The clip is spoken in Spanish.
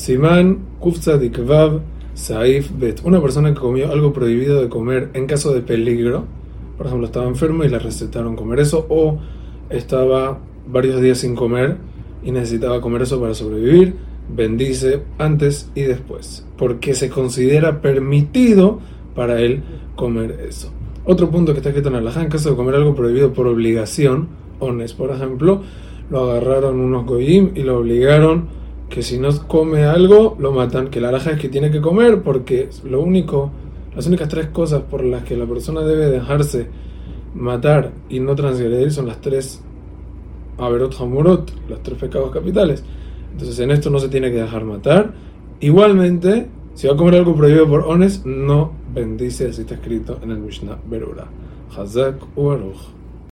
Simán, Kufza Dikvav, Saif Bet. Una persona que comió algo prohibido de comer en caso de peligro, por ejemplo, estaba enfermo y le recetaron comer eso, o estaba varios días sin comer y necesitaba comer eso para sobrevivir, bendice antes y después, porque se considera permitido para él comer eso. Otro punto que está escrito en Alajá, en caso de comer algo prohibido por obligación, ones, por ejemplo, lo agarraron unos goyim y lo obligaron que si no come algo, lo matan. Que la alhaja es que tiene que comer porque lo único, las únicas tres cosas por las que la persona debe dejarse matar y no transgredir son las tres Averot Hamurot, los tres pecados capitales. Entonces en esto no se tiene que dejar matar. Igualmente, si va a comer algo prohibido por Ones, no bendice, así está escrito en el Mishnah Berura. Hazak Uaruch.